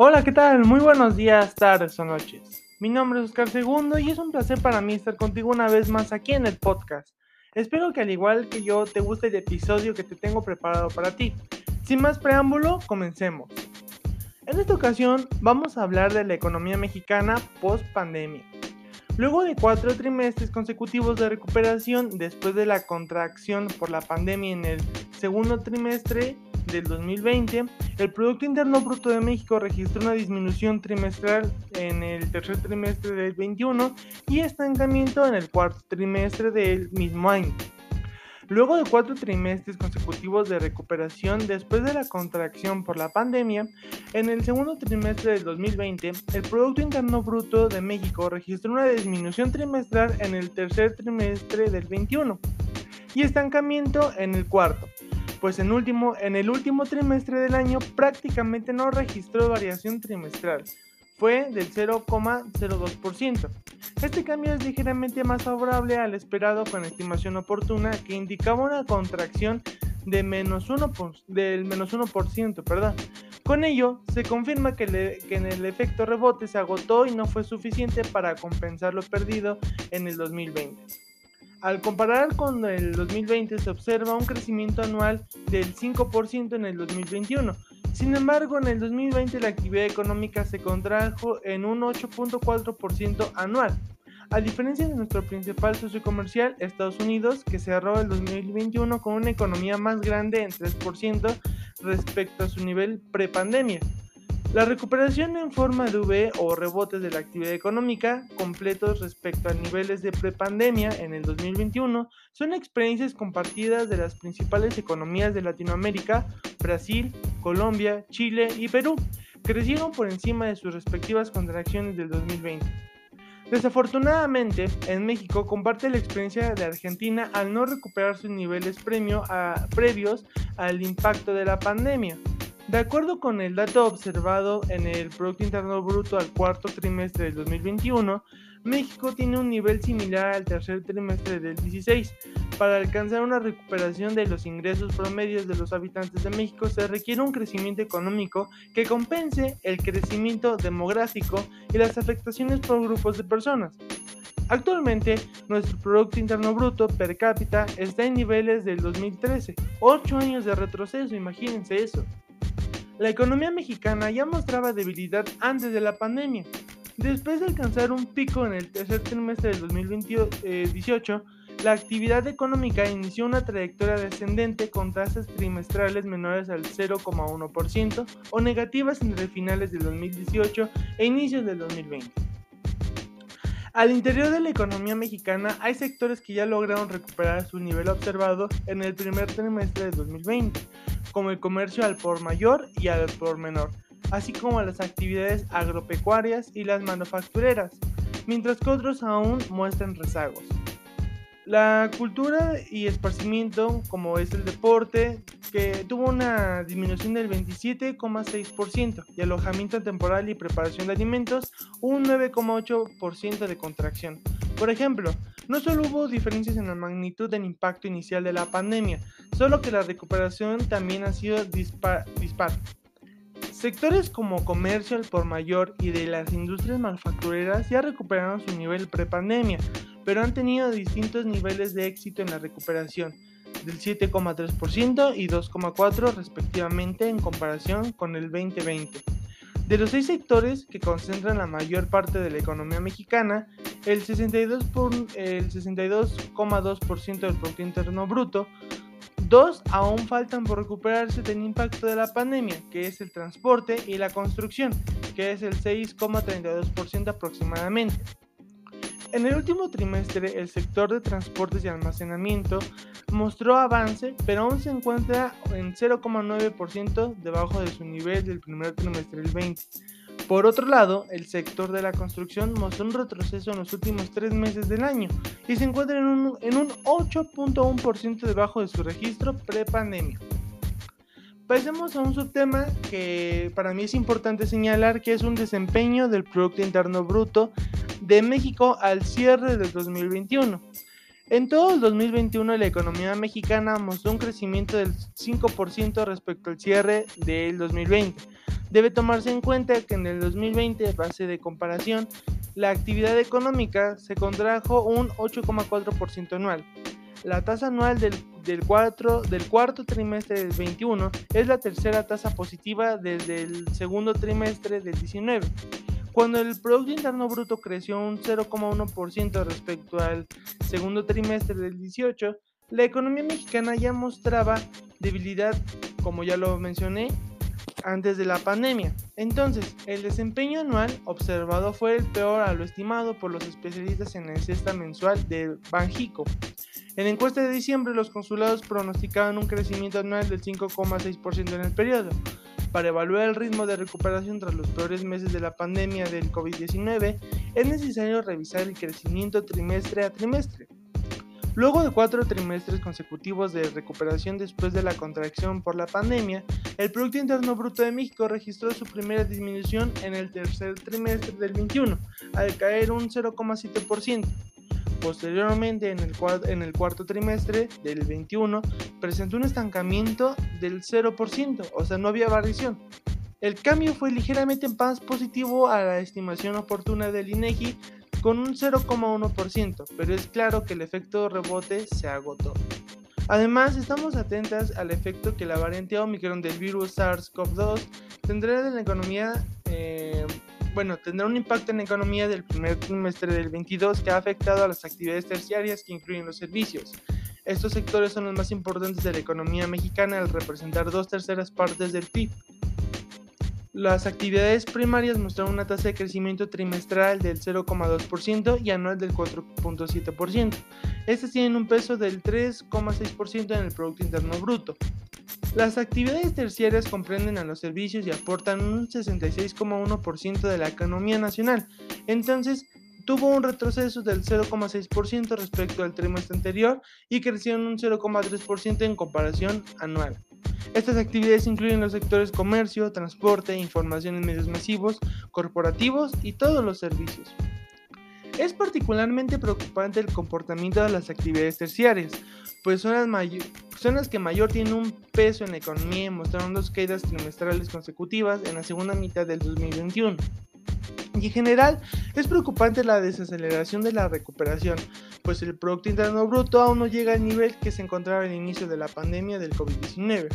Hola, ¿qué tal? Muy buenos días, tardes o noches. Mi nombre es Oscar Segundo y es un placer para mí estar contigo una vez más aquí en el podcast. Espero que al igual que yo te guste el episodio que te tengo preparado para ti. Sin más preámbulo, comencemos. En esta ocasión vamos a hablar de la economía mexicana post pandemia. Luego de cuatro trimestres consecutivos de recuperación después de la contracción por la pandemia en el segundo trimestre del 2020, el Producto Interno Bruto de México registró una disminución trimestral en el tercer trimestre del 21 y estancamiento en el cuarto trimestre del mismo año. Luego de cuatro trimestres consecutivos de recuperación después de la contracción por la pandemia, en el segundo trimestre del 2020, el Producto Interno Bruto de México registró una disminución trimestral en el tercer trimestre del 21 y estancamiento en el cuarto, pues en, último, en el último trimestre del año prácticamente no registró variación trimestral, fue del 0,02%. Este cambio es ligeramente más favorable al esperado con estimación oportuna que indicaba una contracción de menos 1 del menos 1%. Perdón. Con ello, se confirma que, que en el efecto rebote se agotó y no fue suficiente para compensar lo perdido en el 2020. Al comparar con el 2020 se observa un crecimiento anual del 5% en el 2021, sin embargo, en el 2020 la actividad económica se contrajo en un 8.4% anual, a diferencia de nuestro principal socio comercial, Estados Unidos, que cerró el 2021 con una economía más grande en 3% respecto a su nivel prepandemia. La recuperación en forma de V o rebotes de la actividad económica completos respecto a niveles de prepandemia en el 2021 son experiencias compartidas de las principales economías de Latinoamérica, Brasil, Colombia, Chile y Perú, crecieron por encima de sus respectivas contracciones del 2020. Desafortunadamente, en México comparte la experiencia de Argentina al no recuperar sus niveles previos al impacto de la pandemia. De acuerdo con el dato observado en el Producto Interno Bruto al cuarto trimestre del 2021, México tiene un nivel similar al tercer trimestre del 16. Para alcanzar una recuperación de los ingresos promedios de los habitantes de México se requiere un crecimiento económico que compense el crecimiento demográfico y las afectaciones por grupos de personas. Actualmente, nuestro Producto Interno Bruto per cápita está en niveles del 2013, 8 años de retroceso, imagínense eso. La economía mexicana ya mostraba debilidad antes de la pandemia. Después de alcanzar un pico en el tercer trimestre del 2018, la actividad económica inició una trayectoria descendente con tasas trimestrales menores al 0,1% o negativas entre finales del 2018 e inicios del 2020. Al interior de la economía mexicana hay sectores que ya lograron recuperar su nivel observado en el primer trimestre de 2020, como el comercio al por mayor y al por menor, así como las actividades agropecuarias y las manufactureras, mientras que otros aún muestran rezagos. La cultura y esparcimiento, como es el deporte, que tuvo una disminución del 27,6% y alojamiento temporal y preparación de alimentos, un 9,8% de contracción. Por ejemplo, no solo hubo diferencias en la magnitud del impacto inicial de la pandemia, solo que la recuperación también ha sido dispar. Sectores como comercio por mayor y de las industrias manufactureras ya recuperaron su nivel prepandemia, pero han tenido distintos niveles de éxito en la recuperación, del 7,3% y 2,4% respectivamente en comparación con el 2020. De los seis sectores que concentran la mayor parte de la economía mexicana, el 62,2% el 62 del Producto Interno Bruto, dos aún faltan por recuperarse del impacto de la pandemia, que es el transporte y la construcción, que es el 6,32% aproximadamente. En el último trimestre, el sector de transportes y almacenamiento mostró avance, pero aún se encuentra en 0,9% debajo de su nivel del primer trimestre del 20. Por otro lado, el sector de la construcción mostró un retroceso en los últimos tres meses del año y se encuentra en un, en un 8.1% debajo de su registro pre-pandemia. Pasemos a un subtema que para mí es importante señalar que es un desempeño del Producto Interno Bruto de México al cierre del 2021. En todo el 2021 la economía mexicana mostró un crecimiento del 5% respecto al cierre del 2020. Debe tomarse en cuenta que en el 2020, base de comparación, la actividad económica se contrajo un 8,4% anual. La tasa anual del, del, del cuarto trimestre del 21 es la tercera tasa positiva desde el segundo trimestre del 19. Cuando el Producto Interno Bruto creció un 0,1% respecto al segundo trimestre del 18, la economía mexicana ya mostraba debilidad, como ya lo mencioné, antes de la pandemia. Entonces, el desempeño anual observado fue el peor a lo estimado por los especialistas en la cesta mensual de Banjico. En la encuesta de diciembre, los consulados pronosticaban un crecimiento anual del 5,6% en el periodo. Para evaluar el ritmo de recuperación tras los peores meses de la pandemia del COVID-19, es necesario revisar el crecimiento trimestre a trimestre. Luego de cuatro trimestres consecutivos de recuperación después de la contracción por la pandemia, el Producto Interno Bruto de México registró su primera disminución en el tercer trimestre del 21, al caer un 0,7%. Posteriormente, en el, en el, cuarto trimestre del 21, presentó un estancamiento del 0%, o sea, no había variación. El cambio fue ligeramente más positivo a la estimación oportuna del INEGI con un 0,1%, pero es claro que el efecto rebote se agotó. Además, estamos atentas al efecto que la variante Omicron del virus SARS-CoV-2 tendrá en la economía, eh, bueno, tendrá un impacto en la economía del primer trimestre del 22 que ha afectado a las actividades terciarias que incluyen los servicios. Estos sectores son los más importantes de la economía mexicana al representar dos terceras partes del PIB. Las actividades primarias mostraron una tasa de crecimiento trimestral del 0,2% y anual del 4,7%. Estas tienen un peso del 3,6% en el Producto Interno Bruto. Las actividades terciarias comprenden a los servicios y aportan un 66,1% de la economía nacional. Entonces, tuvo un retroceso del 0,6% respecto al trimestre anterior y creció en un 0,3% en comparación anual. Estas actividades incluyen los sectores comercio, transporte, información en medios masivos, corporativos y todos los servicios. Es particularmente preocupante el comportamiento de las actividades terciarias, pues son las, que mayor tienen un peso en la economía y mostraron dos caídas trimestrales consecutivas en la segunda mitad del 2021. Y en general es preocupante la desaceleración de la recuperación, pues el Producto Interno Bruto aún no llega al nivel que se encontraba al inicio de la pandemia del COVID-19.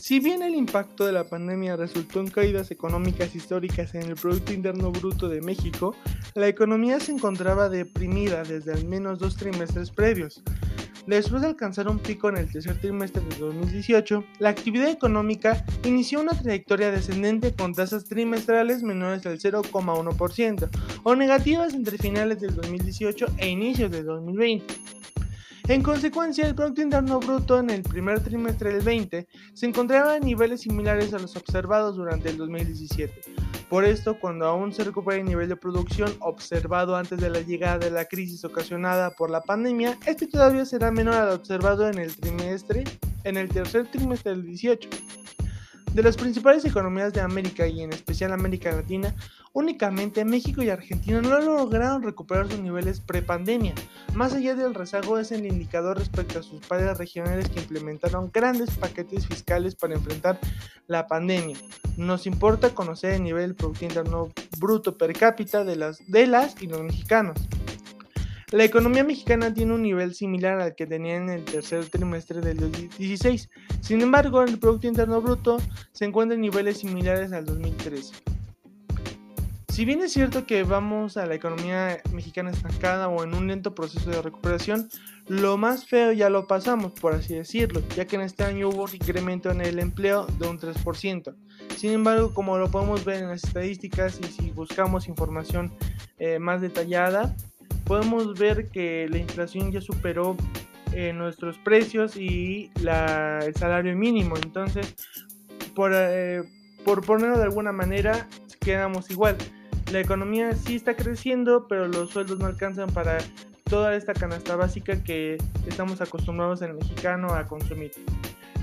Si bien el impacto de la pandemia resultó en caídas económicas históricas en el Producto Interno Bruto de México, la economía se encontraba deprimida desde al menos dos trimestres previos. Después de alcanzar un pico en el tercer trimestre de 2018, la actividad económica inició una trayectoria descendente con tasas trimestrales menores del 0,1% o negativas entre finales del 2018 e inicios de 2020. En consecuencia, el Producto Interno Bruto en el primer trimestre del 20 se encontraba en niveles similares a los observados durante el 2017. Por esto, cuando aún se recupera el nivel de producción observado antes de la llegada de la crisis ocasionada por la pandemia, este todavía será menor al observado en el trimestre, en el tercer trimestre del 18. De las principales economías de América y en especial América Latina, únicamente México y Argentina no lograron recuperar sus niveles prepandemia. Más allá del rezago es el indicador respecto a sus pares regionales que implementaron grandes paquetes fiscales para enfrentar la pandemia. Nos importa conocer el nivel Producto Interno Bruto per cápita de las, de las y los mexicanos. La economía mexicana tiene un nivel similar al que tenía en el tercer trimestre del 2016. Sin embargo, el Producto Interno Bruto se encuentra en niveles similares al 2013. Si bien es cierto que vamos a la economía mexicana estancada o en un lento proceso de recuperación, lo más feo ya lo pasamos, por así decirlo, ya que en este año hubo un incremento en el empleo de un 3%. Sin embargo, como lo podemos ver en las estadísticas y si buscamos información eh, más detallada, podemos ver que la inflación ya superó eh, nuestros precios y el salario mínimo. Entonces, por, eh, por ponerlo de alguna manera, quedamos igual. La economía sí está creciendo, pero los sueldos no alcanzan para toda esta canasta básica que estamos acostumbrados en el mexicano a consumir.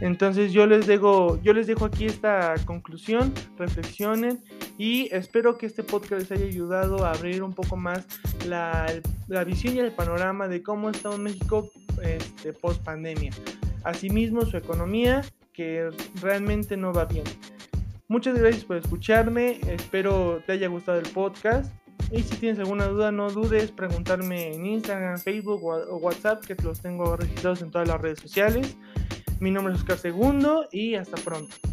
Entonces yo les dejo, yo les dejo aquí esta conclusión, reflexionen y espero que este podcast les haya ayudado a abrir un poco más la, visión y el panorama de cómo está un México este, post pandemia. Asimismo su economía que realmente no va bien. Muchas gracias por escucharme, espero te haya gustado el podcast. Y si tienes alguna duda, no dudes preguntarme en Instagram, Facebook o WhatsApp, que los tengo registrados en todas las redes sociales. Mi nombre es Oscar Segundo y hasta pronto.